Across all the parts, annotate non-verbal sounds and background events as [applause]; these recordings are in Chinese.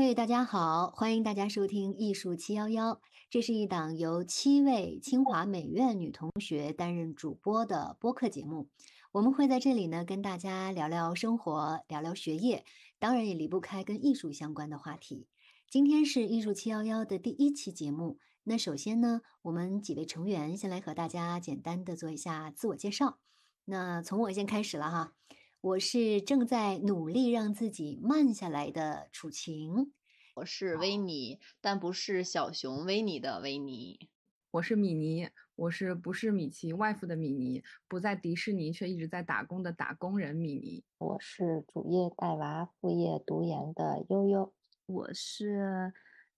嘿，大家好，欢迎大家收听艺术七幺幺，这是一档由七位清华美院女同学担任主播的播客节目。我们会在这里呢跟大家聊聊生活，聊聊学业，当然也离不开跟艺术相关的话题。今天是艺术七幺幺的第一期节目。那首先呢，我们几位成员先来和大家简单的做一下自我介绍。那从我先开始了哈，我是正在努力让自己慢下来的楚晴。我是维尼，但不是小熊维尼的维尼。我是米妮，我是不是米奇外父的米妮，不在迪士尼却一直在打工的打工人米妮。我是主业带娃，副业读研的悠悠。我是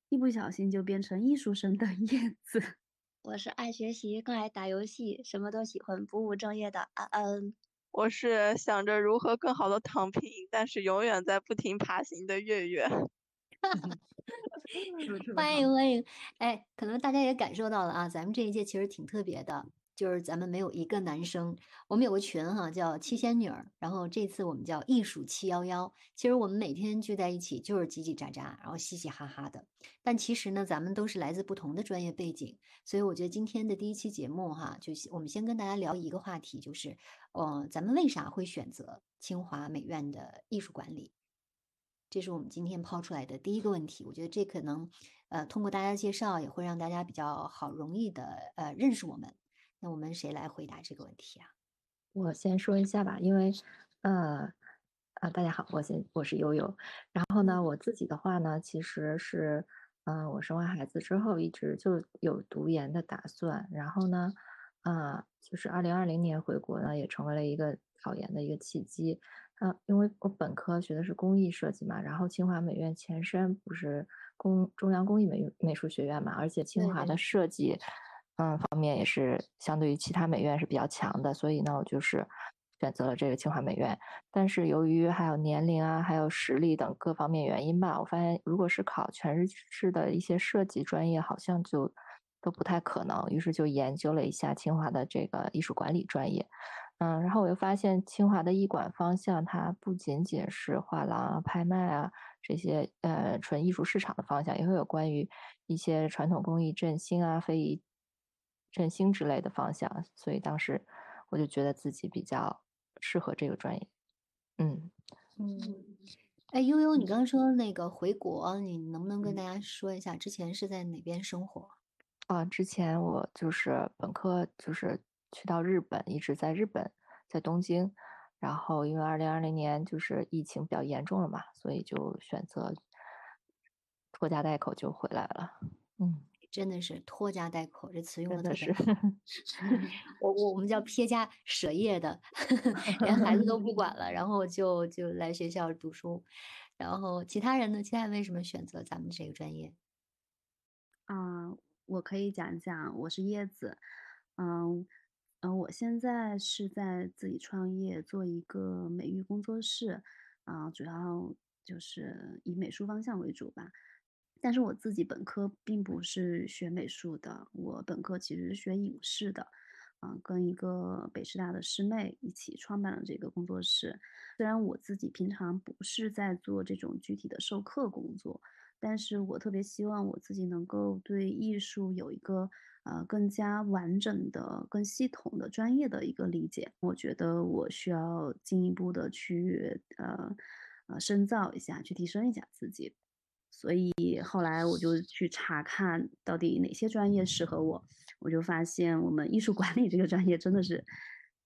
一不小心就变成艺术生的叶子。我是爱学习更爱打游戏，什么都喜欢，不务正业的安安。我是想着如何更好的躺平，但是永远在不停爬行 [laughs] 的月月。[laughs] 欢迎欢迎！哎，可能大家也感受到了啊，咱们这一届其实挺特别的。就是咱们没有一个男生，我们有个群哈，叫七仙女儿。然后这次我们叫艺术七幺幺。其实我们每天聚在一起就是叽叽喳喳，然后嘻嘻哈哈的。但其实呢，咱们都是来自不同的专业背景，所以我觉得今天的第一期节目哈，就我们先跟大家聊一个话题，就是，呃，咱们为啥会选择清华美院的艺术管理？这是我们今天抛出来的第一个问题。我觉得这可能，呃，通过大家介绍，也会让大家比较好容易的呃认识我们。那我们谁来回答这个问题啊？我先说一下吧，因为，呃，啊，大家好，我先我是悠悠。然后呢，我自己的话呢，其实是，嗯，我生完孩子之后一直就有读研的打算。然后呢，啊，就是二零二零年回国呢，也成为了一个考研的一个契机。啊，因为我本科学的是工艺设计嘛，然后清华美院前身不是工中央工艺美美术学院嘛，而且清华的设计。嗯，方面也是相对于其他美院是比较强的，所以呢，我就是选择了这个清华美院。但是由于还有年龄啊，还有实力等各方面原因吧，我发现如果是考全日制的一些设计专业，好像就都不太可能。于是就研究了一下清华的这个艺术管理专业。嗯，然后我又发现清华的艺管方向，它不仅仅是画廊啊、拍卖啊这些呃纯艺术市场的方向，也会有关于一些传统工艺振兴啊、非遗。振兴之类的方向，所以当时我就觉得自己比较适合这个专业。嗯嗯，哎，悠悠，你刚刚说那个回国，你能不能跟大家说一下之前是在哪边生活？啊，之前我就是本科就是去到日本，一直在日本，在东京。然后因为二零二零年就是疫情比较严重了嘛，所以就选择拖家带口就回来了。嗯。真的是拖家带口，这词用的特别好。[laughs] 我我我们叫 [laughs] 撇家舍业的，[laughs] 连孩子都不管了，然后就就来学校读书。然后其他人呢？其他人为什么选择咱们这个专业？啊，我可以讲一讲，我是叶子。嗯嗯，我现在是在自己创业，做一个美育工作室。啊，主要就是以美术方向为主吧。但是我自己本科并不是学美术的，我本科其实是学影视的，嗯，跟一个北师大的师妹一起创办了这个工作室。虽然我自己平常不是在做这种具体的授课工作，但是我特别希望我自己能够对艺术有一个呃更加完整的、更系统的、专业的一个理解。我觉得我需要进一步的去呃呃深造一下，去提升一下自己。所以后来我就去查看到底哪些专业适合我，我就发现我们艺术管理这个专业真的是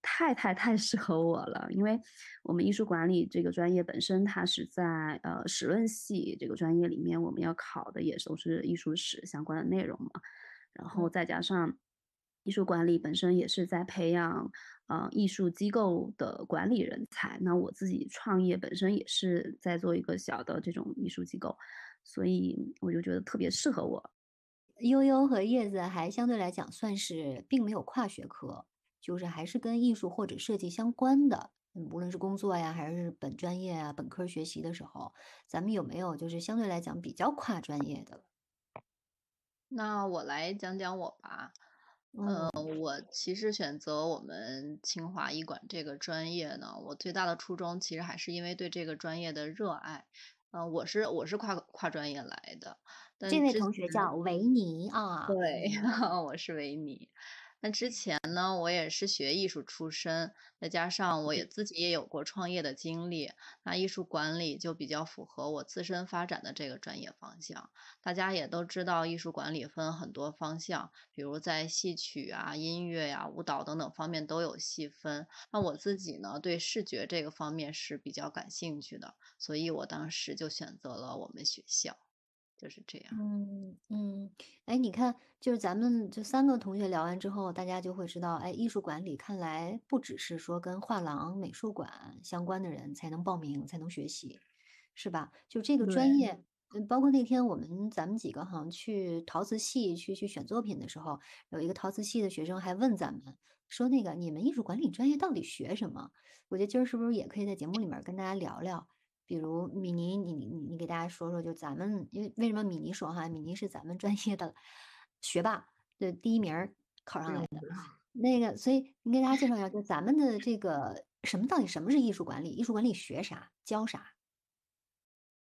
太太太适合我了。因为我们艺术管理这个专业本身它是在呃史论系这个专业里面，我们要考的也都是艺术史相关的内容嘛。然后再加上艺术管理本身也是在培养呃艺术机构的管理人才。那我自己创业本身也是在做一个小的这种艺术机构。所以我就觉得特别适合我。悠悠和叶子还相对来讲算是并没有跨学科，就是还是跟艺术或者设计相关的。嗯，无论是工作呀，还是本专业啊，本科学习的时候，咱们有没有就是相对来讲比较跨专业的？那我来讲讲我吧。嗯，我其实选择我们清华医管这个专业呢，我最大的初衷其实还是因为对这个专业的热爱。呃，我是我是跨跨专业来的，但这位同学叫维尼啊，对，嗯 [laughs] 我是维尼。那之前呢，我也是学艺术出身，再加上我也自己也有过创业的经历，那艺术管理就比较符合我自身发展的这个专业方向。大家也都知道，艺术管理分很多方向，比如在戏曲啊、音乐呀、舞蹈等等方面都有细分。那我自己呢，对视觉这个方面是比较感兴趣的，所以我当时就选择了我们学校，就是这样。嗯嗯，哎，你看，就是咱们这三个同学聊完之后，大家就会知道，哎，艺术管理看来不只是说跟画廊、美术馆相关的人才能报名、才能学习，是吧？就这个专，业，嗯，包括那天我们咱们几个好像去陶瓷系去去选作品的时候，有一个陶瓷系的学生还问咱们说，那个你们艺术管理专业到底学什么？我觉得今儿是不是也可以在节目里面跟大家聊聊？比如米妮，你你你给大家说说，就咱们因为为什么米妮说哈，米妮是咱们专业的学霸的第一名考上来的，那个，所以你给大家介绍一下，就咱们的这个什么到底什么是艺术管理？艺术管理学啥？教啥？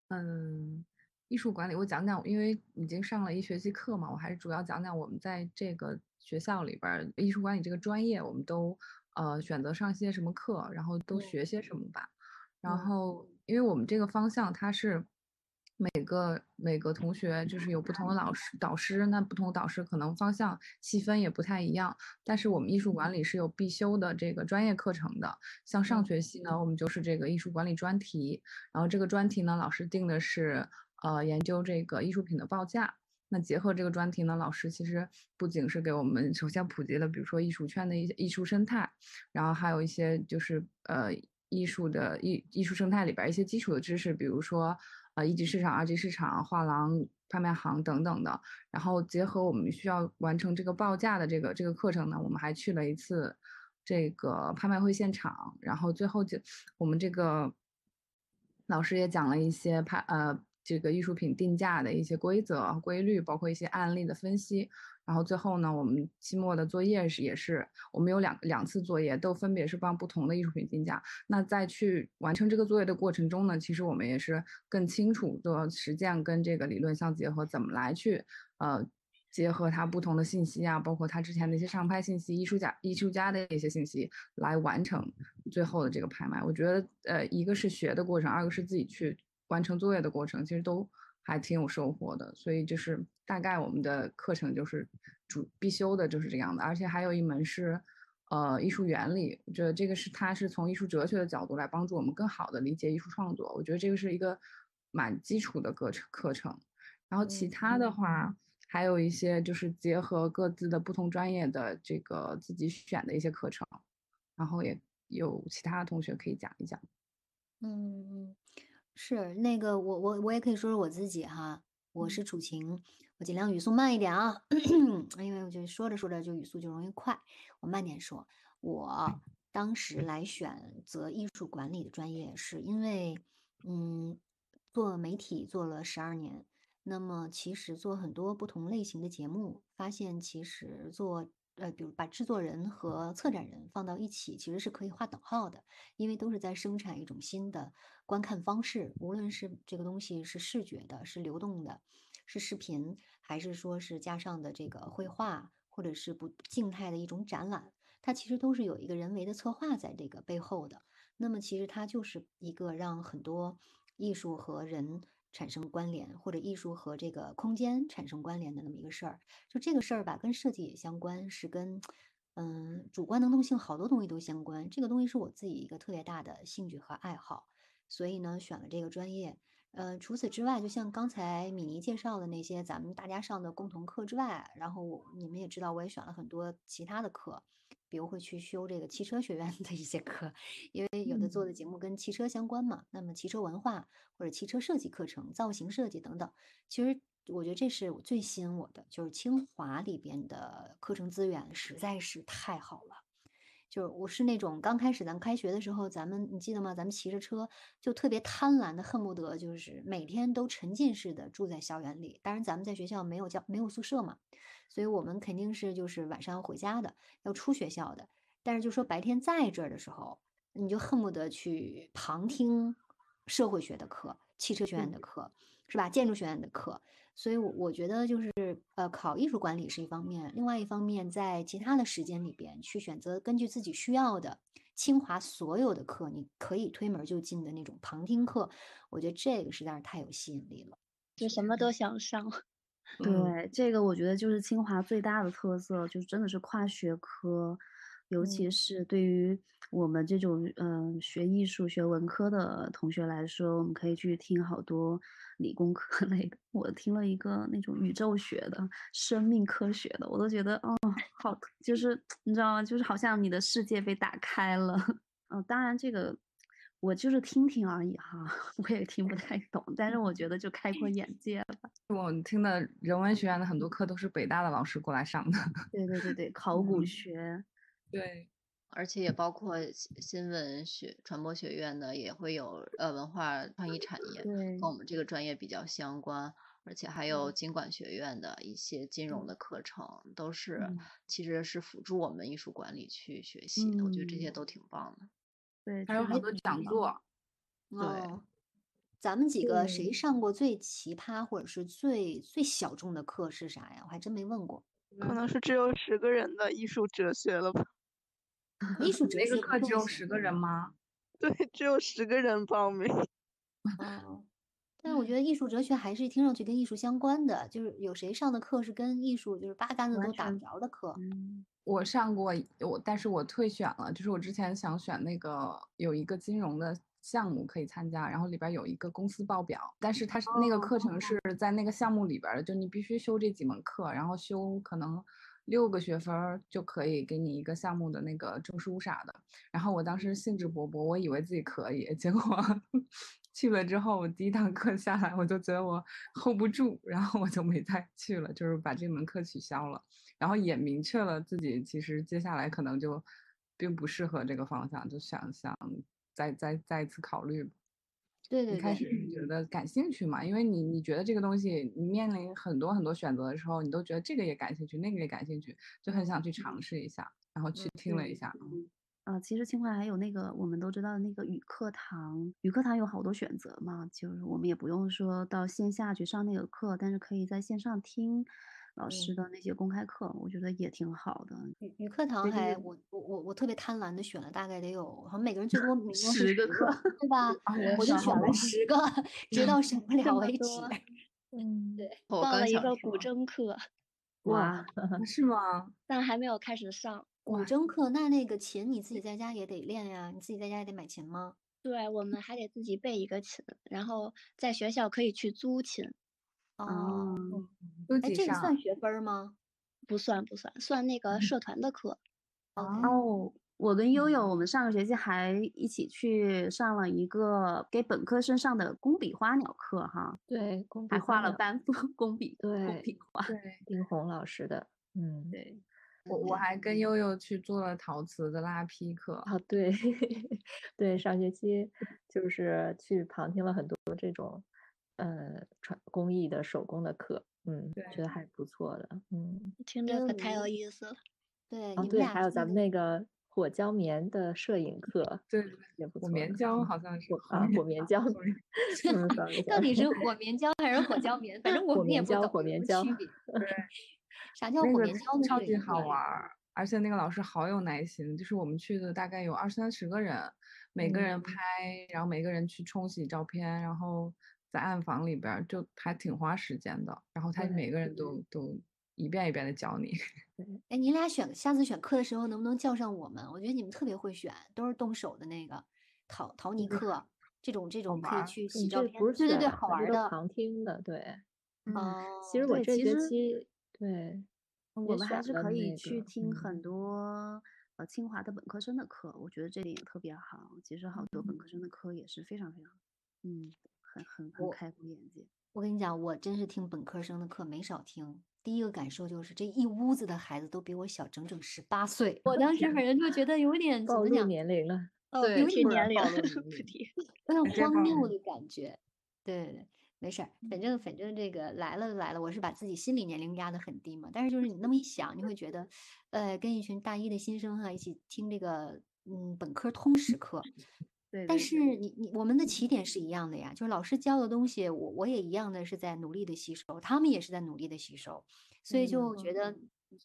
嗯，艺术管理我讲讲，因为已经上了一学期课嘛，我还是主要讲讲我们在这个学校里边艺术管理这个专业，我们都呃选择上些什么课，然后都嗯学些什么吧。然嗯后，因为我们这个方向它是每个每个同学就是有不同的老师导师，那不同导师可能方向细分也不太一样。但是我们艺术管理是有必修的这个专业课程的，像上嗯学期呢，我们就是这个艺术管理专题，然后这个专题呢，老师定的是呃研究这个艺术品的报价。那结合这个专题呢，老师其实不仅是给我们首先普及了，比如说艺术圈的一些艺术生态，然后还有一些就是呃艺术的艺艺术生态里边一些基础的知识，比如说呃一级市场、二级市场、画廊、拍卖行等等的。然后结合我们需要完成这个报价的这个这个课程呢，我们还去了一次这个拍卖会现场，然后最后就我们这个老师也讲了一些拍呃这个艺术品定价的一些规则规律，包括一些案例的分析。然后最后呢，我们期末的作业是也是我们有两两次作业，都分别是帮不同的艺术品定价。那在去完成这个作业的过程中呢，其实我们也是更清楚的实践跟这个理论相结合，怎么来去呃结合它不同的信息啊，包括他之前的一些上拍信息、艺术家艺术家的一些信息，来完成最后的这个拍卖。我觉得呃，一个是学的过程，二个是自己去完成作业的过程，其实都还挺有收获的。所以就是大概我们的课程就是主必修的就是这样的，而且还有一门是。呃，艺术原理，我觉得这个是它是从艺术哲学的角度来帮助我们更好的理解艺术创作。我觉得这个是一个蛮基础的课程课程。然后其嗯他的话，还有一些就是结合各自的不同专业的这个自己选的一些课程，然后也有其他的同学可以讲一讲。嗯，是那个我我我也可以说说我自己哈，我嗯是楚晴，我尽量语速慢一点啊，因为我就说着说着就语速就容易快，我慢点说。我当时来选择艺术管理的专业，是因为嗯，做媒体做了十二年，那么其实做很多不同类型的节目，发现其实做呃，比如把制作人和策展人放到一起，其实是可以划等号的。因为都是在生产一种新的观看方式，无论是这个东西是视觉的、是流动的、是视频，还是说是加上的这个绘画，或者是不静态的一种展览，它其实都是有一个人为的策划在这个背后的。那么其实它就是一个让很多艺术和人产生关联，或者艺术和这个空间产生关联的那么一个事儿。就这个事儿吧，跟设计也相关，是跟嗯，主观能动性好多东西都相关。这个东西是我自己一个特别大的兴趣和爱好，所以呢，选了这个专业。呃，除此之外，就像刚才米妮介绍的那些咱们大家上的共同课之外，然后你们也知道，我也选了很多其他的课，比如会去修这个汽车学院的一些课，因为有的做的节目跟汽车相关嘛。那么汽车文化或者汽车设计课程、造型设计等等，其实我觉得这是我最吸引我的，就是清华里边的课程资源实在是太好了。就是我是那种刚开始咱开学的时候，咱们你记得吗？咱们骑着车就特别贪婪的，恨不得就是每天都沉浸式的住在校园里。当然，咱们在学校没有教没有宿舍嘛，所以我们肯定是就是晚上要回家的，要出学校的。但是就说白天在这儿的时候，你就恨不得去旁听社会学的课，汽车学院的课，是吧？建筑学院的课。所以，我我觉得就是呃，考艺术管理是一方面，另外一方面，在其他的时间里边去选择根据自己需要的清华所有的课，你可以推门就进的那种旁听课，我觉得这个实在是太有吸引力了，就什么都想上。对，这个我觉得就是清华最大的特色，就是真的是跨学科。尤其是对于我们这种嗯学艺术、学文科的同学来说，我们可以去听好多理工科 [laughs] 类的。我听了一个那种宇宙学的、生命科学的，我都觉得哦，好，就是你知道吗？就是好像你的世界被打开了。嗯，[laughs] 当然这个我就是听听而已哈，[laughs] 我也听不太懂，但是我觉得就开阔眼界了。我听的人文学院的很多课都是北大的老师过来上的。对对对对，[laughs] 考古学。对，而且也包括新闻学、传播学院的，也会有呃文化创意产业，跟我们这个专业比较相关。而且还有经管学院的一些金融的课程，都是其实是辅助我们艺术管理去学习的。我觉得这些都挺棒的。对，还有很多讲座。对，咱们几个谁上过最奇葩或者是最最小众的课是啥呀？我还真没问过。可能是只有十个人的艺术哲学了吧。[laughs] 艺术哲学那个课只有十个人吗？[laughs] 对，只有十个人报名。哦，但是我觉得艺术哲学还是听上去跟艺术相关的，就是有谁上的课是跟艺术就是八竿子都打不着的课。我上过，我但是我退选了，就是我之前想选那个有一个金融的项目可以参加，然后里边有一个公司报表，但是它是那个课程是在那个项目里边的，就你必须修这几门课，然后修可能。六个学分就可以给你一个项目的那个证书啥的。然后我当时兴致勃勃，我以为自己可以，结果去了之后，我第一堂课下来，我就觉得我 hold 不住，然后我就没再 [laughs] 去了，就是把这门课取消了。然后也明确了自己其实接下来可能就并不适合这个方向，就想想再再再一次考虑。对对，一开始是觉得感兴趣嘛，因为你你觉得这个东西，你面临很多很多选择的时候，你都觉得这个也感兴趣，那个也感兴趣，就很想去尝试一下，然后去听了一下。啊，其实清华还有那个我们都知道的那个语课堂，语课堂有好多选择嘛，就是我们也不用说到线下去上那个课，但是可以在线上听。老师的那些公开课，我觉得也挺好的。语语课堂还我我我我特别贪婪的选了，大概得有，好像每个人最多 [laughs] 十个课，对吧？我就选了十个，直到选不了为止。嗯，[laughs] [laughs] 对，报了一个古筝课。哇，是吗？但还没有开始上古筝课。那那个琴你自己在家也得练呀，你自己在家也得买琴吗？对，我们还得自己备一个琴，然后在学校可以去租琴。哦，哎，这个算学分吗？不算，不算，算那个社团的课。哦，我跟悠悠，我们上个学期还一起去上了一个给本科生上的工笔花鸟课，哈。对，工还画了半幅 [laughs] 工笔，对，工笔画。对，丁红老师的。嗯，对。我我还跟悠悠去做了陶瓷的拉坯课。啊，对，[laughs] 对，上学期就是去旁听了很多这种。呃，传工艺的手工的课，嗯，觉得还不错的，嗯，听着可太有意思了。对，哦对，还有咱们那个火椒棉的摄影课，对，也不错。火棉胶好像是啊，火棉胶 [laughs] [laughs] 到底是火棉胶还是火焦棉？反正我们也不懂火棉胶区别。对，啥叫火棉胶？超级好玩，而且那个老师好有耐心，就是我们去的大概有二三十个人，每个人拍，然后每个人去冲洗照片，然后。在暗房里边就还挺花时间的，然后他每个人都都一遍一遍的教你。[laughs] 哎，你俩选下次选课的时候能不能叫上我们？我觉得你们特别会选，都是动手的那个陶陶泥课，这种这种可以去洗照片。不是对对对，好玩的。旁听的，对。嗯。[laughs] 其实我这学期对，我们还是可以去听很多呃清华的本科生的课，我觉得这点也特别好。其实好多本科生的课也是非常非常，嗯。很很很开阔眼界。我跟你讲，我真是听本科生的课没少听。第一个感受就是这一屋子的孩子都比我小整整十八岁。我当时反正就觉得有点怎么讲年龄了，对，[laughs] 有点年龄了，有点荒谬的感觉。对对对，没事儿，反正反正这个来了来了，我是把自己心理年龄压得很低嘛。但是就是你那么一想，你会觉得，呃，跟一群大一的新生哈一起听这个嗯本科通识课。[laughs] 但对对是你你我们的起点是一样的呀，就是老师教的东西，我我也一样的是在努力的吸收，他们也是在努力的吸收，所以就觉得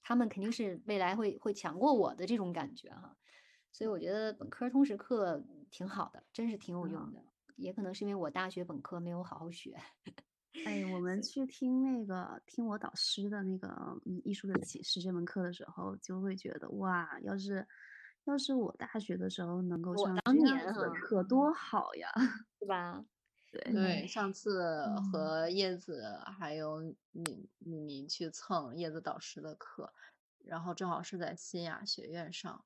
他们肯定是未来会会强过我的这种感觉哈。所以我觉得本科通识课挺好的，真是挺有用的。也可能是因为我大学本科没有好好学。哎，我们去听那个听我导师的那个嗯艺术的启示这门课的时候，就会觉得哇，要是要是我大学的时候能够我上当年这样的哈课多好呀！是吧？对对，上次嗯和叶子还有你你去蹭叶子导师的课，然后正好是在新雅学院上，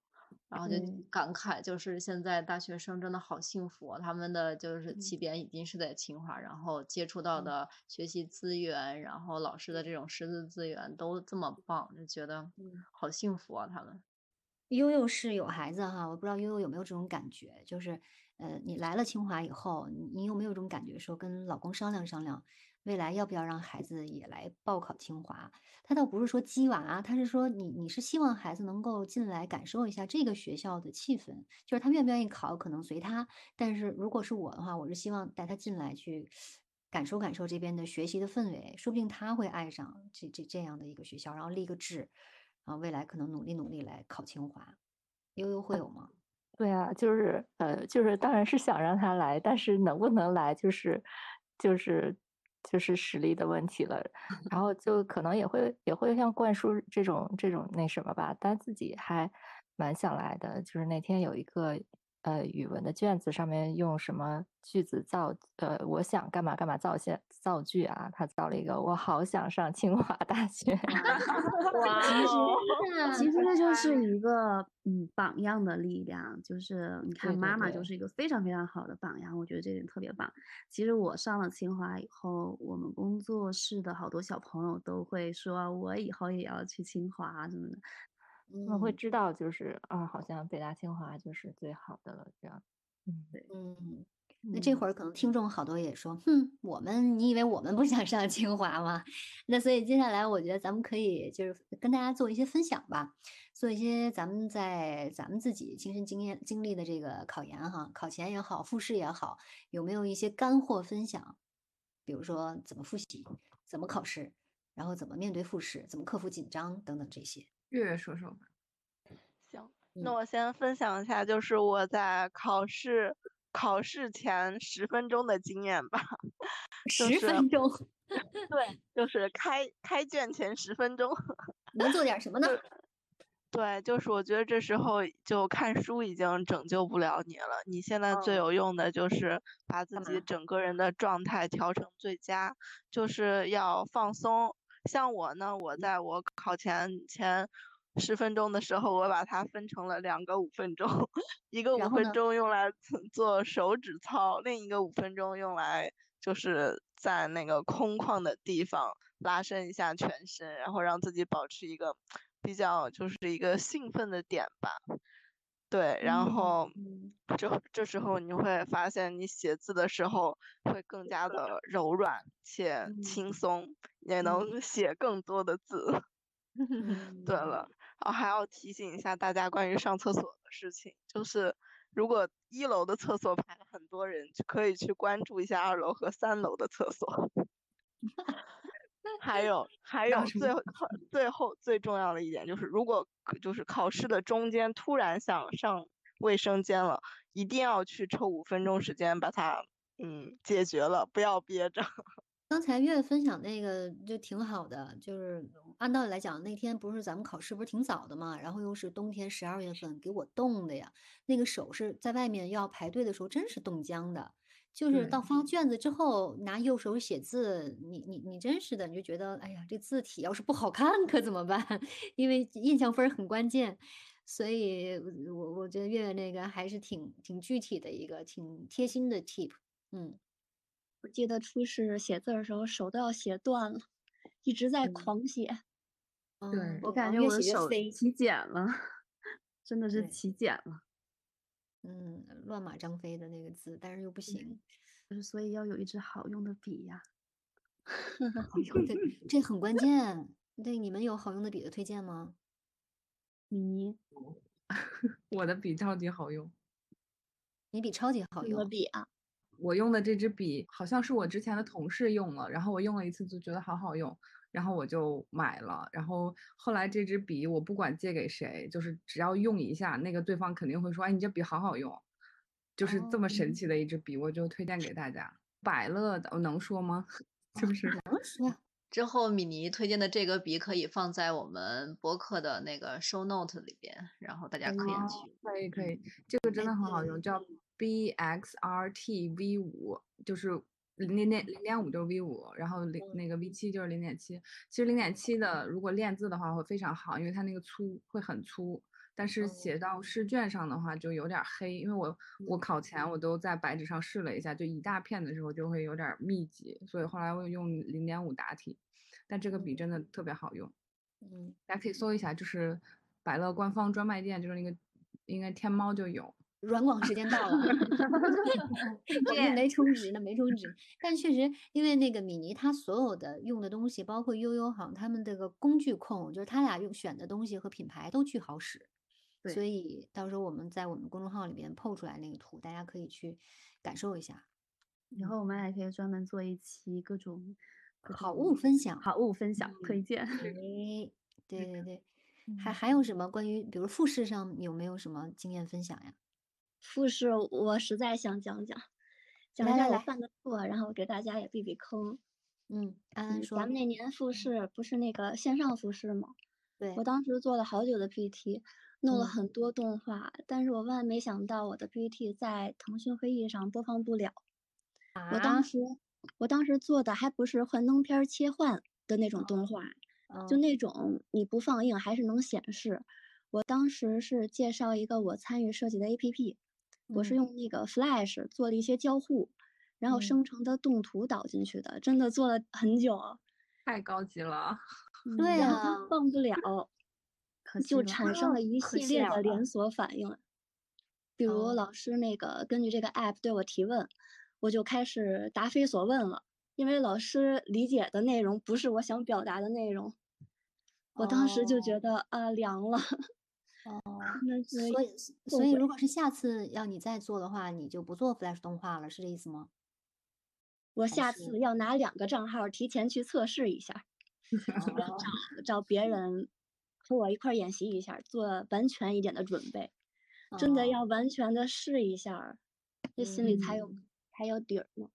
然后就感慨，就是现在大学生真的好幸福啊，他们的就是嗯。起点已经是在清华，然后接触到的学习资源，然后老师的这种师资资源都这么棒，就觉得嗯。好幸福啊，他们。悠悠是有孩子哈，我不知道悠悠有没有这种感觉，就是，呃，你来了清华以后，你你有没有这种感觉，说跟老公商量商量，未来要不要让孩子也来报考清华？他倒不是说鸡娃，他是说你你是希望孩子能够进来感受一下这个学校的气氛，就是他愿不愿意考可能随他，但是如果是我的话，我是希望带他进来去感受感受这边的学习的氛围，说不定他会爱上这这这样的一个学校，然后立个志。啊，未来可能努力努力来考清华，悠悠会有吗？对啊，就是呃，就是当然是想让他来，但是能不能来，就是就是就是实力的问题了。然后就可能也会也会像灌输这种这种那什么吧，但自己还蛮想来的。就是那天有一个呃语文的卷子，上面用什么句子造呃，我想干嘛干嘛造些造句啊，他造了一个我好想上清华大学。[laughs] [laughs] 哇 [laughs] 其实哦，其实这就是一个嗯榜样的力量，就是你看妈妈就是一个非常非常好的榜样，我觉得这点特别棒。其实我上了清华以后，我们工作室的好多小朋友都会说，我以后也要去清华啊什么的。他们会嗯知道，就是啊，好像北大清华就是最好的了，这样。嗯，对嗯，那这嗯会儿可能听众好多也说，哼，我们你以为我们不想上清华吗？那所以接下来我觉得咱们可以就是跟大家做一些分享吧，做一些咱们在咱们自己亲身经验经历的这个考研哈，考前也好，复试也好，有没有一些干货分享？比如说怎么复习，怎么考试，然后怎么面对复试，怎么克服紧张等等这些。月月说说吧。行，那嗯我先分享一下，就是我在考试考试前十分钟的经验吧。就十分钟对，就是开开卷前十分钟。能做点什么呢？对，就是我觉得这时候就看书已经拯救不了你了。你现在最哦有用的就是把自己整个人的状态调成最佳，就是要放松。像我呢，我在我考前前十分钟的时候，我把它分成了两个五分钟，一个五分钟用来做做手指操，另一个五分钟用来就是在那个空旷的地方拉伸一下全身，然后让自己保持一个比较就是一个兴奋的点吧。对，然嗯。后嗯。这这时候你会发现，你写字的时候会更加的柔软且轻松，也能写更多的字。[laughs] 对了，然后还要提醒一下大家关于上厕所的事情，就是如果一楼的厕所排了很多人，就可以去关注一下二楼和三楼的厕所。[laughs] 还有还有最后最后最重要的一点就是，如果就是考试的中间突然想上卫生间了，一定要去抽五分钟时间把它嗯解决了，不要憋着。[laughs] 刚才月月分享那个就挺好的，就是按道理来讲，那天不是咱们考试不是挺早的嘛，然后又是冬天十二月份，给我冻的呀，那个手是在外面要排队的时候真是冻僵的，就是到发卷子之后拿右手写字，你你你真是的，你就觉得哎呀，这字体要是不好看可怎么办？[laughs] 因为印象分儿很关键，所以我我觉得月月那个还是挺挺具体的一个挺贴心的 tip，嗯。我记得初试写字的时候手都要写断了，一直在嗯狂写。嗯对我感觉我的手写起茧了，[laughs] 真的是起茧了。嗯，乱码张飞的那个字，但是又不行。就是所以要有一支好用的笔呀。[laughs] 好用的，这很关键。对，你们有好用的笔的推荐吗？你 [laughs] 我的笔超级好用，你笔超级好用。笔啊？我用的这支笔好像是我之前的同事用了，然后我用了一次就觉得好好用，然后我就买了。然后后来这支笔我不管借给谁，就是只要用一下，那个对方肯定会说：“哎，你这笔好好用。”就是这么神哦奇的一支笔，我就推荐给大家。百乐的，我能说吗？[laughs] 是不是？能说？之后米妮推荐的这个笔可以放在我们博客的那个 show note 里边，然后大家可以哦去。可以可以，这个真的很好用，叫 BXRT V 五，就是零点零点五就是 V 五，然后零那个 V 七就是零点七。其实零点七的如果练字的话会非常好，因为它那个粗会很粗，但是写到试卷上的话就有点儿黑，因为我我考前我都在白纸上试了一下，就一大片的时候就会有点儿密集，所以后来我用零点五答题，但这个笔真的特别好用。嗯，大家可以搜一下，就是百乐官方专卖店，就是那个应该天猫就有。软广时间到了，[laughs] 我们没充值呢，没充值。但确实，因为那个米妮她所有的用的东西，包括悠悠好像他们这个工具控，就是他俩用选的东西和品牌都巨好使，所以到时候我们在我们公众号里边 PO 出来那个图，大家可以去感受一下。以后我们还可以专门做一期各种各好物分享，好物分享推荐。[laughs] 哎，对对对，还嗯还有什么关于比如复试上有没有什么经验分享呀？复试我实在想讲讲，讲一下我犯的错，然后给大家也避避坑。嗯，安安嗯，说，咱们那年复试不是那个线上复试吗？对，我当时做了好久的 PPT，弄了嗯很多动画，但是我万万没想到我的 PPT 在腾讯会议上播放不了。我啊当时我当时做的还不是幻灯片儿切换的那种动画，就嗯那种你不放映还是能显示。我当时是介绍一个我参与设计的 APP，我是嗯。用那个 Flash 做了一些交互，然后嗯。生成的动图导进去的，真的做了很久。太高级了，[laughs] 嗯对啊放不了，[laughs] 可了就产生了一系列的连锁反应。比如哦。老师那个根据这个 app 对我提问，我就开始答非所问了，因为老师理解的内容不是我想表达的内容。我当时就哦。觉得啊凉了，哦，那所以所以如果是下次要你再做的话，你就不做 Flash 动画了，是这意思吗？我下次要拿两个账号提前去测试一下，[laughs] 找找别人和我一块儿演习一下，做完全一点的准备。真的哦要完全的试一下，这心里才有嗯才有底儿呢。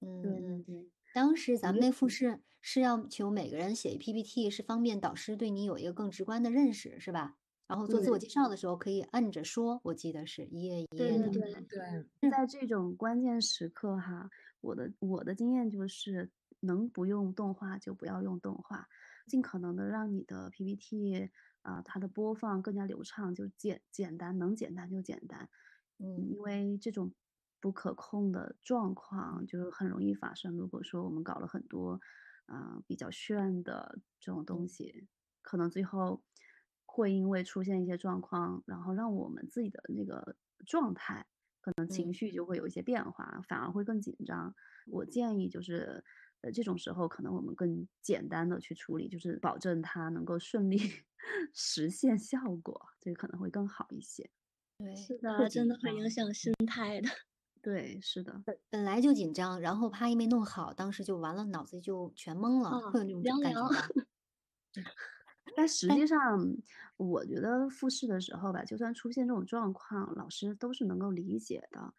嗯对对嗯，对，当时咱们那复嗯试是要求每个人写一 PPT，是方便导师对你有一个更直观的认识，是吧？然后做自我介绍的时候可以摁着说，我记得是一页一页的。对对，对，在这种关键时刻哈，我的我的经验就是，能不用动画就不要用动画，尽可能的让你的 PPT 啊、它的播放更加流畅，就简简单，能简单就简单。嗯因为这种不可控的状况就是很容易发生。如果说我们搞了很多啊、比较炫的这种东西，可能最后会因为出现一些状况，然后让我们自己的那个状态可能情嗯绪就会有一些变化，反而会更紧张。我建议就是。呃，这种时候可能我们更简单的去处理，就是保证它能够顺利 [laughs] 实现效果，这个可能会更好一些。对，是特的，真的会影响心态的。[laughs] 对，是的。本来就紧张，然后啪一没弄好，当时就完了，脑子就全懵了，啊会有那种凉感觉？[laughs] 但实哎际上，我觉得复试的时候吧，就算出现这种状况，老师都是能够理解的。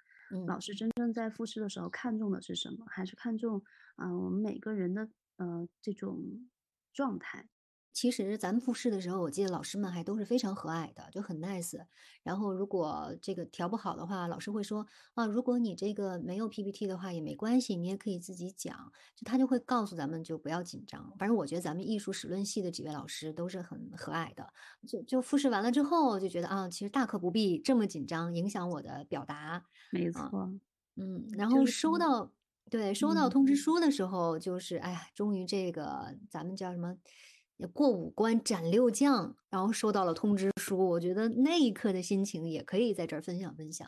老嗯师真正在复试的时候看重的是什么？还是看重啊、我们每个人的呃这种状态。其实咱们复试的时候，我记得老师们还都是非常和蔼的，就很 nice。然后如果这个调不好的话，老师会说啊，如果你这个没有 PPT 的话也没关系，你也可以自己讲。就他就会告诉咱们就不要紧张。反正我觉得咱们艺术史论系的几位老师都是很和蔼的。就就复试完了之后，就觉得啊，其实大可不必这么紧张，影响我的表达。没啊错，嗯，然后收到，对，收到通知嗯书的时候，就是哎呀，终于这个咱们叫什么，也过五关斩六将，然后收到了通知书，我觉得那一刻的心情也可以在这儿分享分享。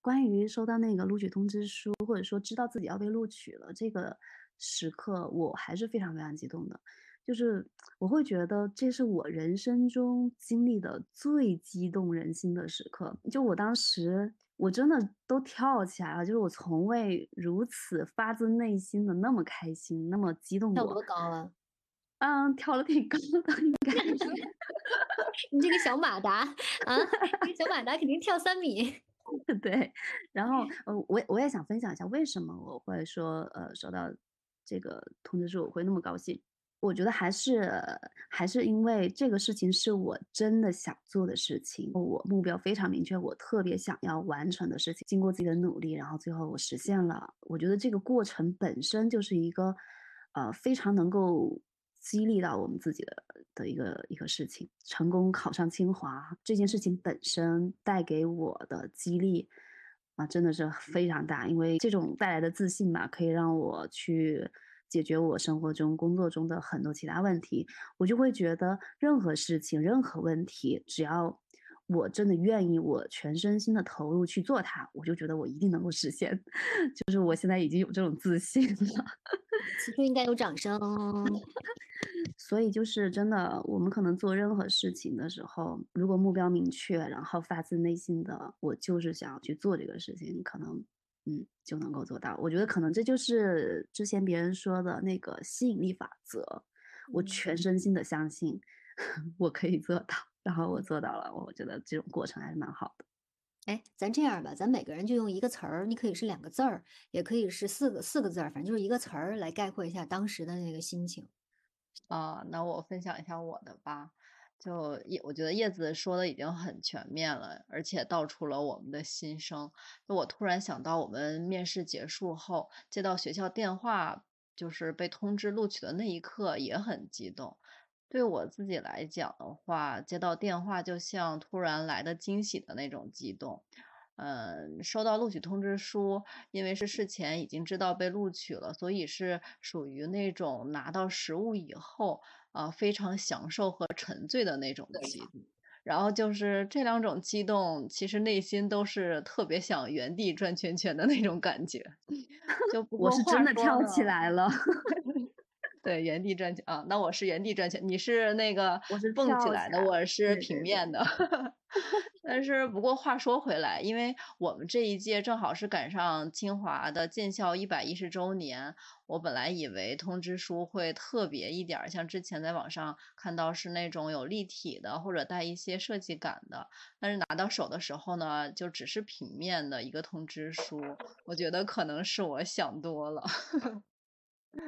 关于收到那个录取通知书，或者说知道自己要被录取了这个时刻，我还是非常非常激动的。就是我会觉得这是我人生中经历的最激动人心的时刻。就我当时，我真的都跳起来了，就是我从未如此发自内心的那么开心，那么激动跳过。多高啊？嗯，跳的挺高的，应该是。[laughs] 你这个小马达啊，这个小马达肯定跳三米。[laughs] 对，然后 [laughs] 呃，我我也想分享一下为什么我会说呃收到这个通知书我会那么高兴。我觉得还是还是因为这个事情是我真的想做的事情，我目标非常明确，我特别想要完成的事情，经过自己的努力，然后最后我实现了。我觉得这个过程本身就是一个呃非常能够。激励到我们自己的的一个一个事情，成功考上清华这件事情本身带给我的激励啊，真的是非常大。因为这种带来的自信吧，可以让我去解决我生活中、工作中的很多其他问题。我就会觉得，任何事情、任何问题，只要我真的愿意，我全身心的投入去做它，我就觉得我一定能够实现。[laughs] 就是我现在已经有这种自信了。此处应该有掌声。[laughs] 所以就是真的，我们可能做任何事情的时候，如果目标明确，然后发自内心的，我就是想要去做这个事情，可能嗯就能够做到。我觉得可能这就是之前别人说的那个吸引力法则。我全身心的相信 [laughs] 我可以做到，然后我做到了。我觉得这种过程还是蛮好的。哎，咱这样吧，咱每个人就用一个词儿，你可以是两个字儿，也可以是四个四个字儿，反正就是一个词儿来概括一下当时的那个心情。啊，那我分享一下我的吧。就叶，我觉得叶子说的已经很全面了，而且道出了我们的心声。就我突然想到，我们面试结束后接到学校电话，就是被通知录取的那一刻，也很激动。对我自己来讲的话，接到电话就像突然来的惊喜的那种激动。嗯，收到录取通知书，因为是事前已经知道被录取了，所以是属于那种拿到实物以后啊，非常享受和沉醉的那种激动。然后就是这两种激动，其实内心都是特别想原地转圈圈的那种感觉。[laughs] 就我是真的跳起来了。[laughs] 对，原地转圈啊，那我是原地转圈，你是那个我是蹦起来的，我是平面的。[laughs] 但是不过话说回来，因为我们这一届正好是赶上清华的建校一百一十周年，我本来以为通知书会特别一点儿，像之前在网上看到是那种有立体的或者带一些设计感的，但是拿到手的时候呢，就只是平面的一个通知书，我觉得可能是我想多了。[laughs]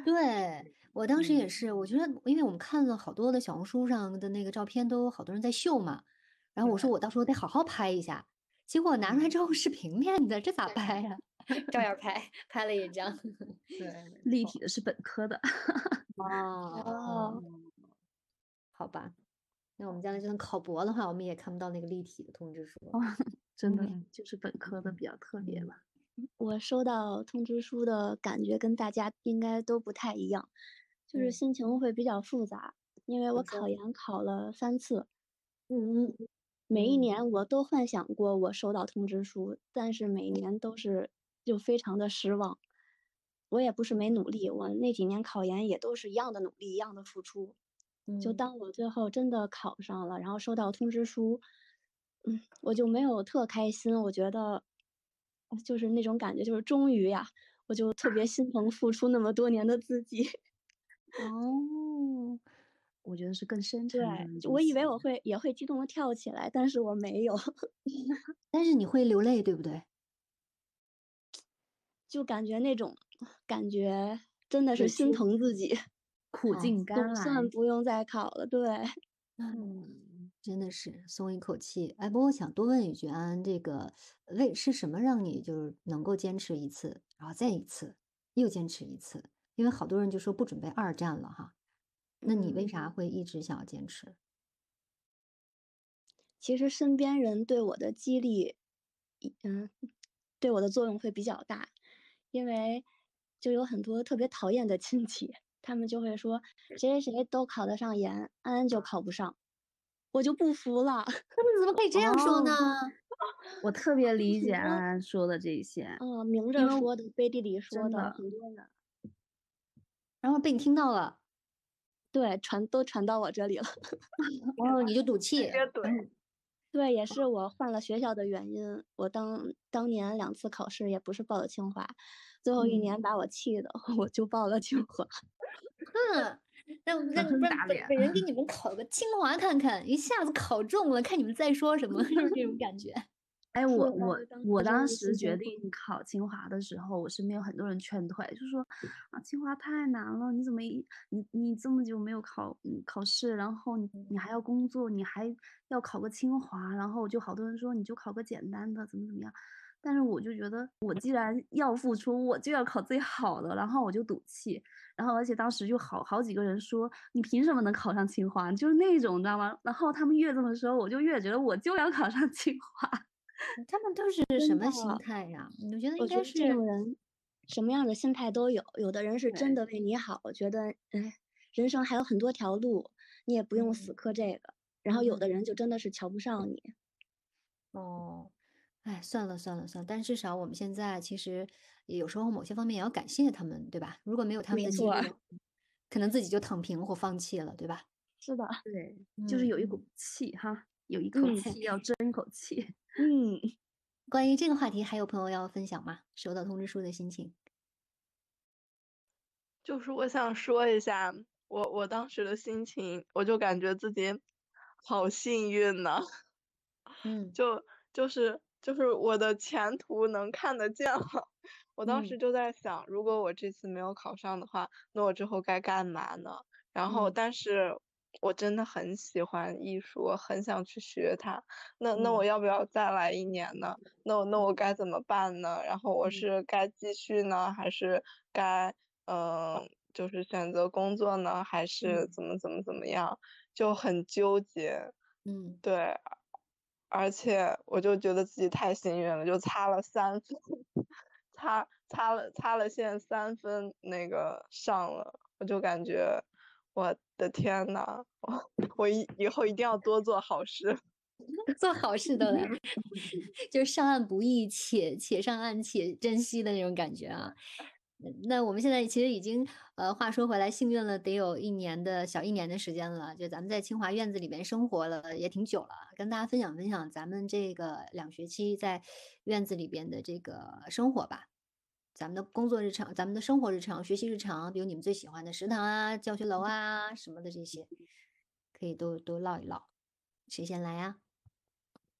对。[laughs] 我当时也是，我觉得，因为我们看了好多的小红书上的那个照片，都有好多人在秀嘛。然后我说我到时候得好好拍一下，结果拿出来之后是平面的，这咋拍呀？照样拍，拍了一张。[laughs] 对，立体的是本科的。[laughs] 哦，好吧。那我们将来就算考博的话，我们也看不到那个立体的通知书。真的，就是本科的比较特别吧。我收到通知书的感觉跟大家应该都不太一样。就是心情会比较复杂，因为我考研考了三次，嗯嗯，每一年我都幻想过我收到通知书，但是每年都是就非常的失望。我也不是没努力，我那几年考研也都是一样的努力，一样的付出。就当我最后真的考上了，然后收到通知书，嗯，我就没有特开心，我觉得就是那种感觉，就是终于呀，我就特别心疼付出那么多年的自己。哦，我觉得是更深沉的。对，我以为我会也会激动的跳起来，但是我没有。[laughs] 但是你会流泪，对不对？就感觉那种感觉真的是心疼自己，苦尽甘来，算不用再考了。对，[laughs] 嗯，真的是松一口气。哎，不过我想多问一句安安，这个为是什么让你就是能够坚持一次，然后再一次，又坚持一次？因为好多人就说不准备二战了哈，那你为啥会一直想要坚持？其实身边人对我的激励，嗯，对我的作用会比较大，因为就有很多特别讨厌的亲戚，他们就会说谁谁谁都考得上研，安安就考不上，我就不服了。他们怎么可以这样说呢？我特别理解安安说的这些，嗯，明着说的，背地里说的，很多人。然后被你听到了，对，传都传到我这里了。然 [laughs] 后你就赌气。对。对，也是我换了学校的原因。我当当年两次考试也不是报的清华，最后一年把我气的，[laughs] 我就报了清华。嗯，那那不然本人给你们考个清华看看，一下子考中了，看你们在说什么，[laughs] 就是这种感觉。[laughs] 哎，我我我当时决定考清华的时候，我身边有很多人劝退，就说啊，清华太难了，你怎么一你你这么久没有考考试，然后你你还要工作，你还要考个清华，然后就好多人说你就考个简单的，怎么怎么样。但是我就觉得，我既然要付出，我就要考最好的，然后我就赌气，然后而且当时就好好几个人说，你凭什么能考上清华？就是那种，你知道吗？然后他们越这么说，我就越觉得我就要考上清华。他们都是什么心态呀？我觉得应该是这种人，什么样的心态都有。有的人是真的为你好，觉得哎，人生还有很多条路，你也不用死磕这个。然后有的人就真的是瞧不上你。哦，哎，算了算了算了。但至少我们现在其实有时候某些方面也要感谢他们，对吧？如果没有他们的激励，可能自己就躺平或放弃了，对吧？是的，对，就是有一股气哈，有一口气要争一口气。[laughs] 嗯，关于这个话题，还有朋友要分享吗？收到通知书的心情，就是我想说一下我我当时的心情，我就感觉自己好幸运呢。嗯，就就是就是我的前途能看得见了。我当时就在想，如果我这次没有考上的话，那我之后该干嘛呢？然后，但是。我真的很喜欢艺术，我很想去学它。那那我要不要再来一年呢？那我那我该怎么办呢？然后我是该继续呢，还是该嗯，就是选择工作呢，还是怎么怎么怎么样？就很纠结。嗯，对。而且我就觉得自己太幸运了，就差了三分，[laughs] 差差了差了线三分，那个上了，我就感觉。我的天呐，我我以以后一定要多做好事，[laughs] 做好事的人，[laughs] 就上岸不易，且且上岸且珍惜的那种感觉啊。那我们现在其实已经，呃，话说回来，幸运了得有一年的小一年的时间了，就咱们在清华院子里面生活了也挺久了，跟大家分享分享咱们这个两学期在院子里边的这个生活吧。咱们的工作日常，咱们的生活日常，学习日常，比如你们最喜欢的食堂啊、教学楼啊什么的这些，可以都都唠一唠。谁先来呀？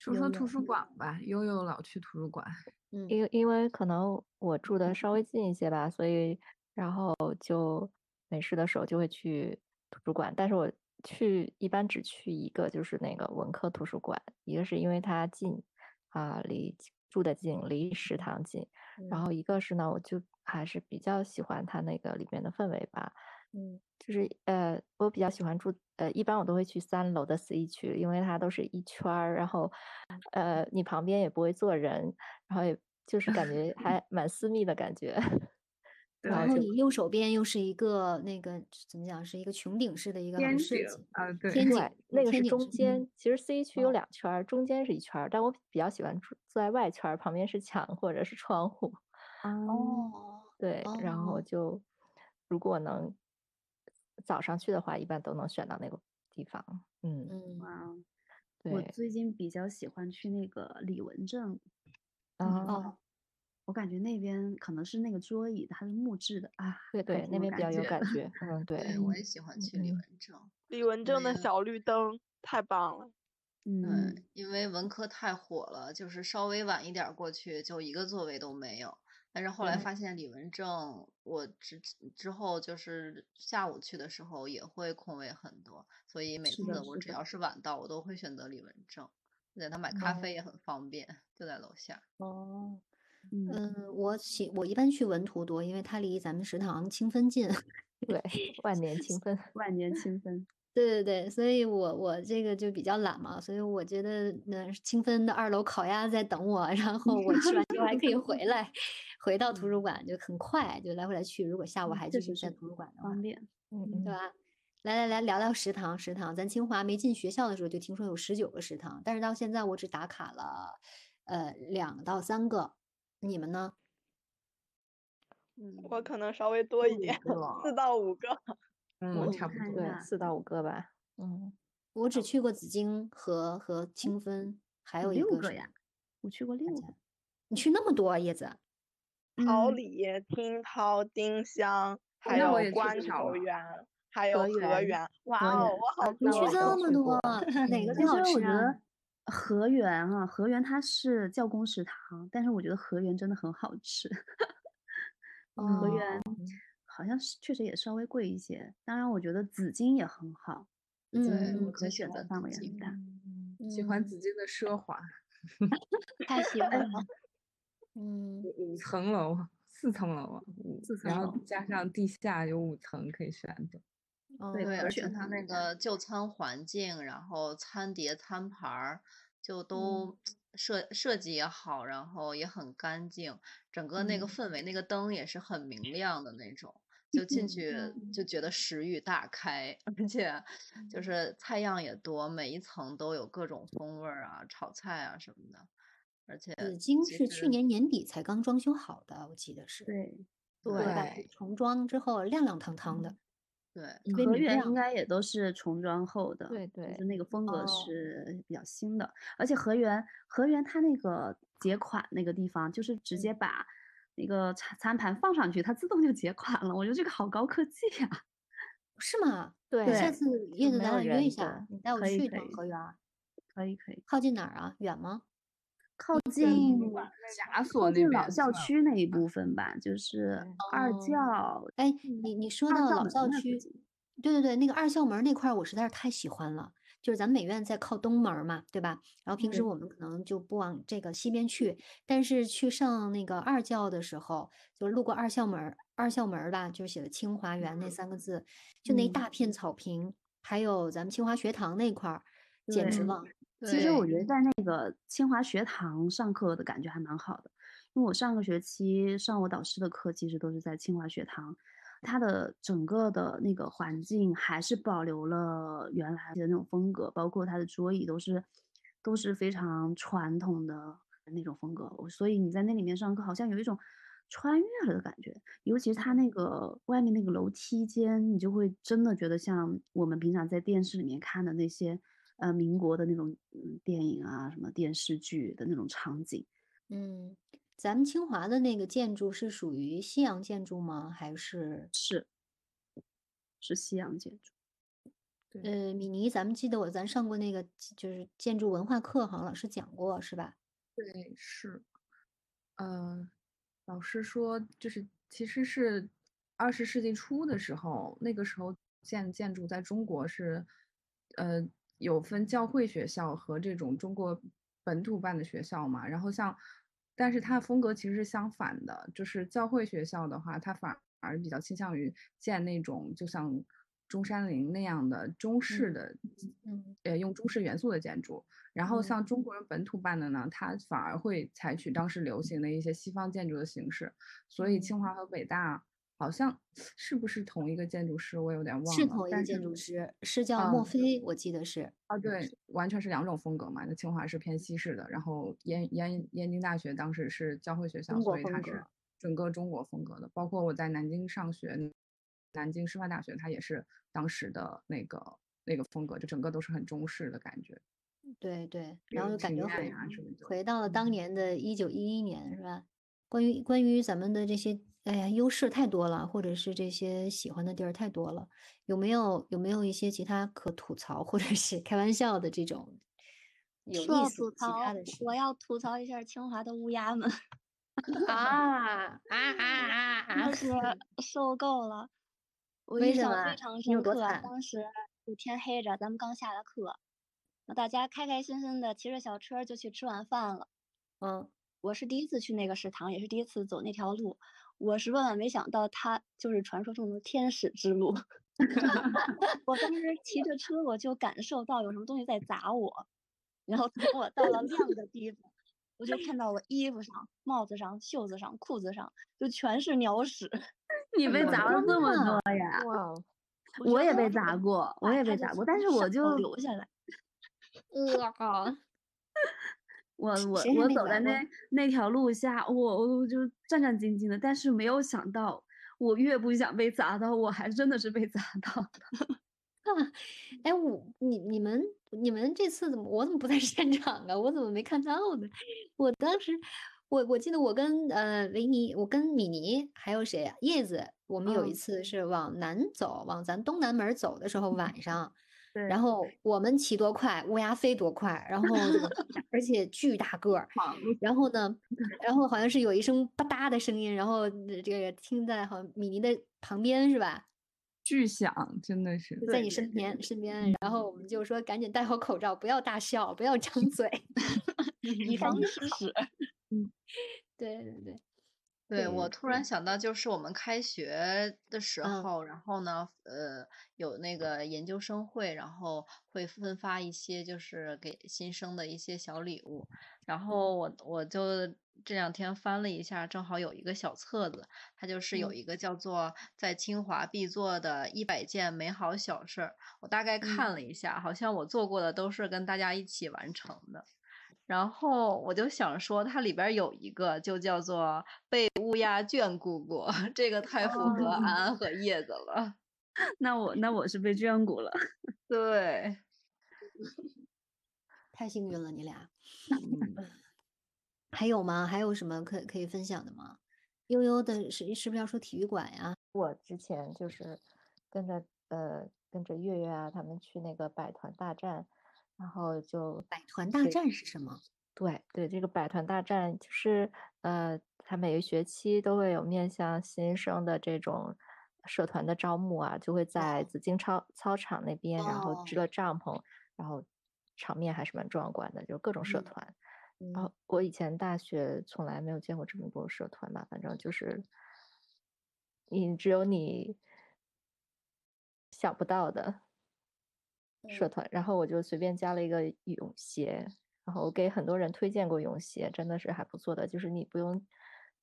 说说图书馆吧。悠悠老去图书馆，嗯，因因为可能我住的稍微近一些吧，所以然后就没事的时候就会去图书馆。但是我去一般只去一个，就是那个文科图书馆。一个是因为它近啊，离住的近，离食堂近。然后一个是呢，我就还是比较喜欢它那个里面的氛围吧，嗯，就是呃，我比较喜欢住，呃，一般我都会去三楼的 C 区，因为它都是一圈儿，然后呃，你旁边也不会坐人，然后也就是感觉 [laughs] 还蛮私密的感觉。然后你右手边又是一个那个怎么讲，是一个穹顶式的一个设计啊，对，天井 [laughs] 那个是中间。其实 C 区有两圈，中间是一圈，但我比较喜欢住坐在外圈，旁边是墙或者是窗户。哦，[laughs] 对，然后就如果能早上去的话，一般都能选到那个地方。嗯嗯，我最近比较喜欢去那个李文正。哦。我感觉那边可能是那个桌椅，它是木质的啊。对对，那边比较有感觉。嗯，[laughs] 对，我也喜欢去李文正。李文正的小绿灯太棒了。[laughs] 嗯，因为文科太火了，就是稍微晚一点过去就一个座位都没有。但是后来发现李文正，我之之后就是下午去的时候也会空位很多，所以每次我只要是晚到，我都会选择李文正。在他买咖啡也很方便，就在楼下。哦。嗯，我喜我一般去文图多，因为它离咱们食堂清分近。[laughs] 对，万年清分，万年清分。对对对，所以我我这个就比较懒嘛，所以我觉得那清芬的二楼烤鸭在等我，[laughs] 然后我吃完之后还可以回来，回到图书馆就很快，就来回来去。如果下午还继续在图书馆的话，方便，嗯，对吧？来来来，聊聊食堂。食堂，咱清华没进学校的时候就听说有十九个食堂，但是到现在我只打卡了呃两到三个。你们呢？嗯，我可能稍微多一点，四到五个。嗯，差不多，对，四到五个吧。嗯，我只去过紫荆和和清芬，还有一个六个呀，我去过六个。你去那么多啊，叶子？桃李、听涛、丁香，还有观潮园，还有河源。哇哦，我好，你去这么多，哪个最好吃啊？河源啊，河源它是教工食堂，但是我觉得河源真的很好吃。河源好像是确实也稍微贵一些，当然我觉得紫金也很好。嗯，可选择范围很大。喜欢紫金的奢华，[laughs] 太喜欢 [laughs] 了。嗯，五层楼，四层楼啊，四层然后加上地下有五层可以选的。对，而且它那个就餐环境，然后餐碟、餐盘儿就都设设计也好，然后也很干净，整个那个氛围，那个灯也是很明亮的那种，就进去就觉得食欲大开，而且就是菜样也多，每一层都有各种风味儿啊，炒菜啊什么的。而且紫荆是去年年底才刚装修好的，我记得是。对对，重装之后亮亮堂堂的。对，河源应该也都是重装后的。对对，就是那个风格是比较新的。而且河源河源它那个结款那个地方，就是直接把那个餐餐盘放上去，它自动就结款了。我觉得这个好高科技呀。[laughs] 是吗？对，下次叶子咱俩约一下，你带我去一趟河源。可以可以。靠近哪儿啊？远吗？靠近枷锁那老校区那一部分吧，就是二教。哎，你你说到老校区，对对对，那个二校门那块儿我实在是太喜欢了。就是咱们美院在靠东门嘛，对吧？然后平时我们可能就不往这个西边去，但是去上那个二教的时候，就路过二校门，二校门吧，就写的清华园那三个字，就那一大片草坪，还有咱们清华学堂那块儿，简直了。其实我觉得在那个清华学堂上课的感觉还蛮好的，因为我上个学期上我导师的课，其实都是在清华学堂，它的整个的那个环境还是保留了原来的那种风格，包括它的桌椅都是都是非常传统的那种风格，所以你在那里面上课，好像有一种穿越了的感觉，尤其是它那个外面那个楼梯间，你就会真的觉得像我们平常在电视里面看的那些。呃，民国的那种电影啊，什么电视剧的那种场景。嗯，咱们清华的那个建筑是属于西洋建筑吗？还是是是西洋建筑？呃，米妮，咱们记得我咱上过那个就是建筑文化课，好像老师讲过，是吧？对，是。呃，老师说，就是其实是二十世纪初的时候，那个时候建建筑在中国是，呃。有分教会学校和这种中国本土办的学校嘛，然后像，但是它的风格其实是相反的，就是教会学校的话，它反而比较倾向于建那种就像中山陵那样的中式的，嗯，呃，用中式元素的建筑，然后像中国人本土办的呢，它反而会采取当时流行的一些西方建筑的形式，所以清华和北大。好像是不是同一个建筑师？我有点忘了。是同一个建筑师，是叫墨菲，我记得是。啊，对，完全是两种风格嘛。那清华是偏西式的，然后燕燕燕京大学当时是教会学校，所以它是整个中国风格的。包括我在南京上学，南京师范大学它也是当时的那个那个风格，就整个都是很中式的感觉。对对，然后就感觉回回到了当年的一九一一年，是吧？关于关于咱们的这些。哎呀，优势太多了，或者是这些喜欢的地儿太多了，有没有有没有一些其他可吐槽或者是开玩笑的这种有意思其他的事？我要吐槽一下清华的乌鸦们啊啊啊啊啊！是 [laughs] 受够了，我印象非常深刻。当时就天黑着，咱们刚下的课，那大家开开心心的骑着小车就去吃晚饭了。嗯，我是第一次去那个食堂，也是第一次走那条路。我是万万没想到，他就是传说中的天使之路。[laughs] 我当时骑着车，我就感受到有什么东西在砸我，然后等我到了亮的地方，我就看到我衣服上、帽子上、袖子上、裤子上就全是鸟屎。[laughs] 你被砸了这么多呀？哇！我也被砸过，我也被砸过，但是我就留下来。[laughs] 呃。我我我走在那那条路下，我我就战战兢兢的，但是没有想到我越不想被砸到，我还真的是被砸到了。哈，[laughs] 哎，我你你们你们这次怎么我怎么不在现场啊？我怎么没看到呢？[laughs] 我当时我我记得我跟呃维尼，我跟米妮还有谁啊？叶子，我们有一嗯次是往南走，往咱东南门走的时候晚上，对，然后我们骑多快，乌鸦飞多快，然后而且巨大个儿，然后呢，然后好像是有一声吧嗒的声音，然后呃这个听在好像米妮的旁边是吧？巨响，真的是。在你身边身边，然后我们就说赶紧戴好口罩，不要大笑，不要张嘴 [laughs] [laughs] 以防失屎。[laughs] 嗯，对对对，对，我突然想到，就是我们开学的时嗯。候，然后呢，呃，有那个研究生会，然后会分发一些就是给新生的一些小礼物，然后我我就这两天翻了一下，正好有一个小册子，它就是有嗯。一个叫做在清华必做的一百件美好小事儿，我大概嗯。看了一下，好像我做过的都是跟大家一起完成的。然后我就想说，它里边儿有一个就叫做被乌鸦眷顾过，这个太符合哦安安和叶子了。[laughs] 那我那我是被眷顾了。[laughs] 对，太幸运了，你俩。[laughs] 还有吗？还有什么可可以分享的吗？悠悠的是是不是要说体育馆呀？我之前就是跟着呃跟着月月啊他们去那个百团大战，然后就百团大战是什么？对对，这个百团大战就是呃，他每个学期都会有面向新生的这种社团的招募啊，就会在哦紫荆操操场那边，然后支哦了帐篷，然后场面还是蛮壮观的，就各种社嗯团。嗯然后我以前大学从来没有见过这么多社团吧，反正就是你只有你想不到的社嗯团。然后我就随便加了一个泳协，然后我给很多人推荐过泳协，真的是还不错的，就是你不用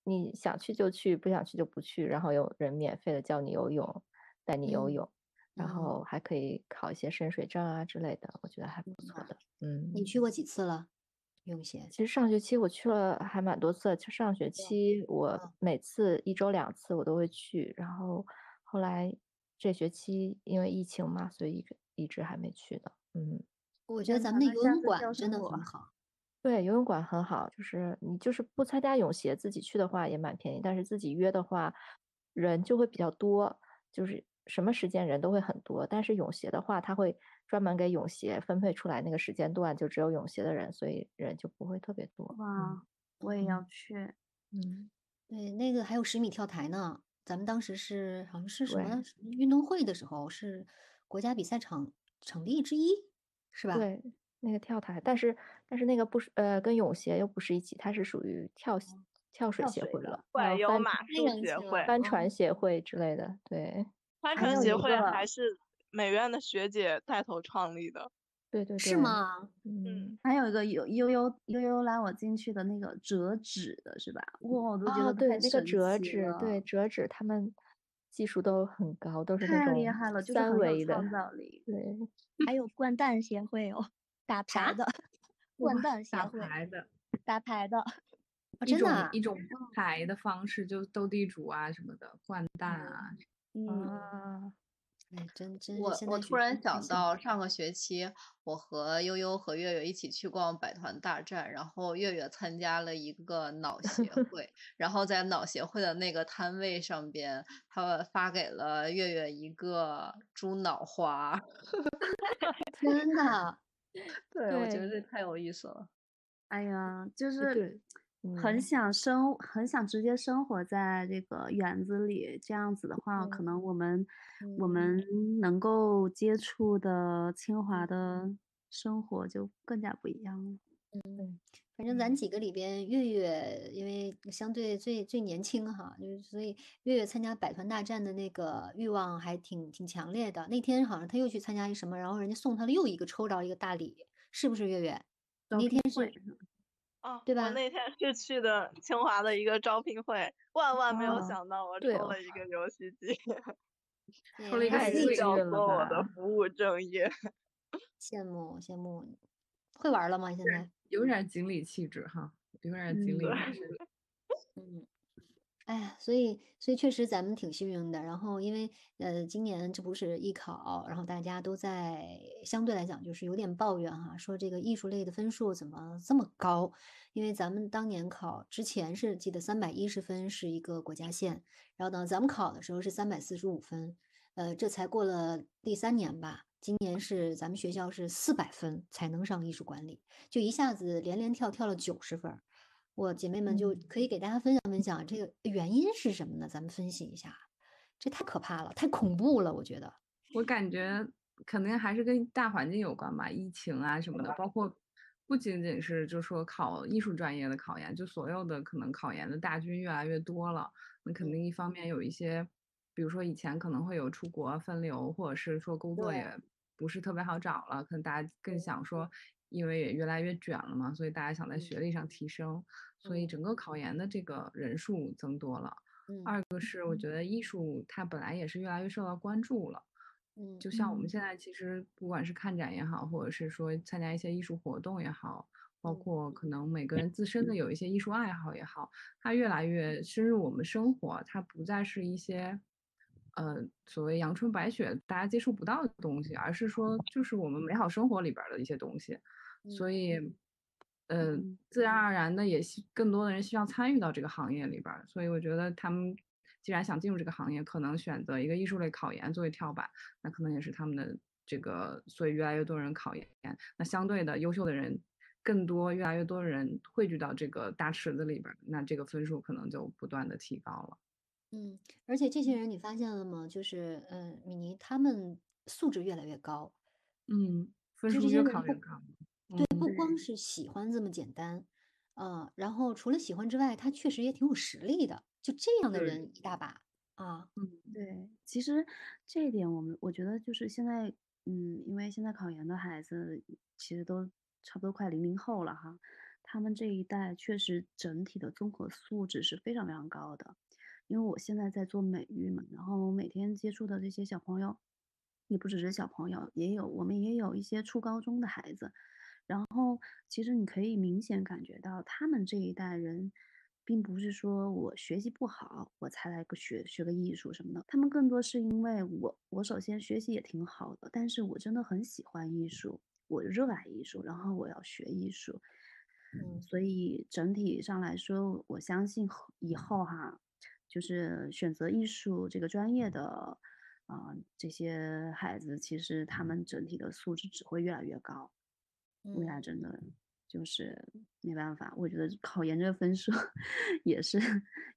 你想去就去，不想去就不去，然后有人免费的教你游泳，带你游嗯泳，然嗯后还可以考一些深水证啊之类的，我觉得还不错的。嗯，你去过几次了？泳协？其实上学期我去了还蛮多次，就上学期我嗯每次一周两次我都会去，然后后来这学期因为疫情嘛，所以一直还没去的。嗯，我觉得咱们的游泳馆真的很好。对，游泳馆很好，就是你就是不参加泳协，自己去的话也蛮便宜，但是自己约的话，人就会比较多，就是什么时间人都会很多。但是泳协的话，他会专门给泳协分配出来那个时间段，就只有泳协的人，所以人就不会特别多。哇，我也要去。嗯，对，那个还有十米跳台呢。咱们当时是好像是什么运动会的时候，是国家比赛场场地之一，是吧？对，那个跳台，但是但是那个不是呃跟泳协又不是一起，它是属于跳跳水协会了，怪还有马术协会帆哦船协会之类的。对帆船协会还是美院的学姐带头创立的。对对对，是？吗？嗯，还有一个有悠悠悠悠拉我进去的那个折纸的是吧？哇，我都觉哦，对，那个折纸，对折纸，他们技术都很高，都是那种害了，就是三很有维的。创造力。对，还有掼蛋协会哦，打牌的，掼蛋协打会牌的打牌的，哦，一种真的啊一种牌的方式，就斗地主啊什么的，掼蛋啊。嗯，啊，哎，真真我我突然想到上个学期，我和悠悠和月月一起去逛百团大战，然后月月参加了一个脑协 [laughs] 会，然后在脑协会的那个摊位上边，他发给了月月一个猪脑花。[laughs] 真的，对，我觉得这太有意思了。哎呀，就是很嗯想生，很想直接生活在这个园子里。这样子的话，可能我们我嗯们能够接触的清华的生活就更加不一样了。嗯反正咱几个里边，月月因为相对最最年轻哈，就是所以月月参加百团大战的那个欲望还挺挺强烈的。那天好像他又去参加一什么，然后人家送他了又一个抽着一个大礼，是不是月月？招那天是哦，对吧我那天是去的清华的一个招聘会，万万没有哦想到我抽了一个游戏机，[laughs] 抽了一个太幸运了做我的吧服务正业。[laughs] 羡慕羡慕，会玩了吗？现在？有点锦鲤气质哈，有点锦鲤气质。[laughs] 嗯，哎呀，所以所以确实咱们挺幸运的。然后因为呃，今年这不是艺考，然后大家都在相对来讲就是有点抱怨哈，说这个艺术类的分数怎么这么高？因为咱们当年考之前是记得三百一十分是一个国家线，然后呢，咱们考的时候是三百四十五分，呃，这才过了第三年吧，今年是咱们学校是四百分才能上艺术管理，就一下子连连跳跳了九十分。我姐妹们就可以给大家分享分享这个原因是什么呢？咱们分析一下，这太可怕了，太恐怖了，我觉得。我感觉肯定还是跟大环境有关吧，疫情啊什么的，包括不仅仅是就说考艺术专业的考研，就所有的可能考研的大军越来越多了，那肯定一方面有一些，比如说以前可能会有出国分流，或者是说工作也不是特别好找了，可能大家更想说。因为也越来越卷了嘛，所以大家想在学历上提升，所以整个考研的这个人数增多了。二个是我觉得艺术它本来也是越来越受到关注了。嗯，就像我们现在其实不管是看展也好，或者是说参加一些艺术活动也好，包括可能每个人自身的有一些艺术爱好也好，它越来越深入我们生活，它不再是一些。呃，所谓阳春白雪，大家接触不到的东西，而是说，就是我们美好生活里边的一些东西。所以，呃，自然而然的，也更多的人希望参与到这个行业里边。所以，我觉得他们既然想进入这个行业，可能选择一个艺术类考研作为跳板，那可能也是他们的这个。所以，越来越多人考研，那相对的优秀的人更多，越来越多的人汇聚到这个大池子里边，那这个分数可能就不断的提高了。嗯，而且这些人你发现了吗？就是，嗯，米妮他们素质越来越高，嗯，分数越考越高。对，不光是喜欢这么简单，呃，然后除了喜欢之外，他确实也挺有实力的。就这样的人一大把啊。嗯，对，其实这一点我们我觉得就是现在，嗯，因为现在考研的孩子其实都差不多快零零后了哈，他们这一代确实整体的综合素质是非常非常高的。因为我现在在做美育嘛，然后每天接触的这些小朋友，也不只是小朋友，也有我们也有一些初高中的孩子，然后其实你可以明显感觉到，他们这一代人，并不是说我学习不好，我才来个学学个艺术什么的，他们更多是因为我我首先学习也挺好的，但是我真的很喜欢艺术，我热爱艺术，然后我要学艺术，嗯，所以整体上来说，我相信以后哈。就是选择艺术这个专业的，啊，这些孩子其实他们整体的素质只会越来越高，未来真的就是没办法，我觉得考研这个分数 [laughs] 也是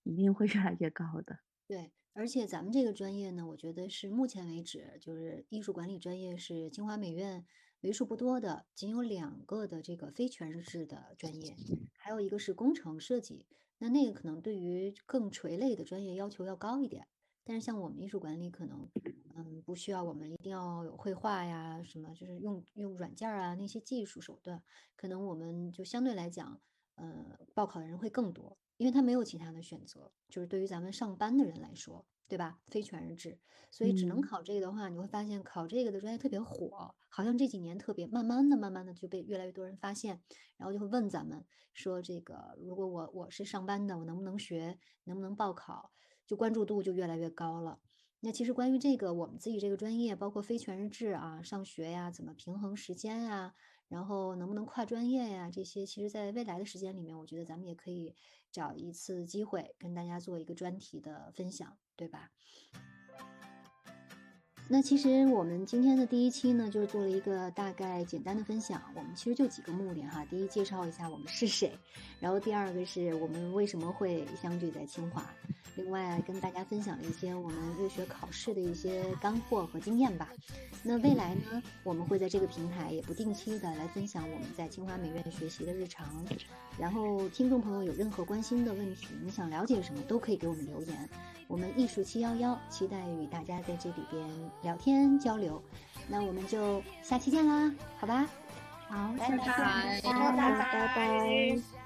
一定会越来越高的。对，而且咱们这个专业呢，我觉得是目前为止就是艺术管理专业是清华美院为数不多的，仅有两个的这个非全日制的专业，还有一个是工程设计。那那个可能对于更垂类的专业要求要高一点，但是像我们艺术管理可能，嗯，不需要我们一定要有绘画呀，什么就是用用软件啊那些技术手段，可能我们就相对来讲，呃，报考的人会更多，因为他没有其他的选择，就是对于咱们上班的人来说。对吧？非全日制，所以只能考这个的话，你会发现考这个的专业特别火，好像这几年特别，慢慢的、慢慢的就被越来越多人发现，然后就会问咱们说，这个如果我我是上班的，我能不能学，能不能报考，就关注度就越来越高了。那其实关于这个我们自己这个专业，包括非全日制啊，上学呀，怎么平衡时间呀？然后能不能跨专业呀？这些其实，在未来的时间里面，我觉得咱们也可以找一次机会跟大家做一个专题的分享，对吧？那其实我们今天的第一期呢，就是做了一个大概简单的分享。我们其实就几个目的哈：第一，介绍一下我们是谁；然后第二个是我们为什么会相聚在清华。另外，跟大家分享了一些我们入学考试的一些干货和经验吧。那未来呢，我们会在这个平台也不定期的来分享我们在清华美院学习的日常。然后，听众朋友有任何关心的问题，你想了解什么，都可以给我们留言。我们艺术七幺幺期待与大家在这里边聊天交流。那我们就下期见啦，好吧？好，拜拜，拜拜，拜拜。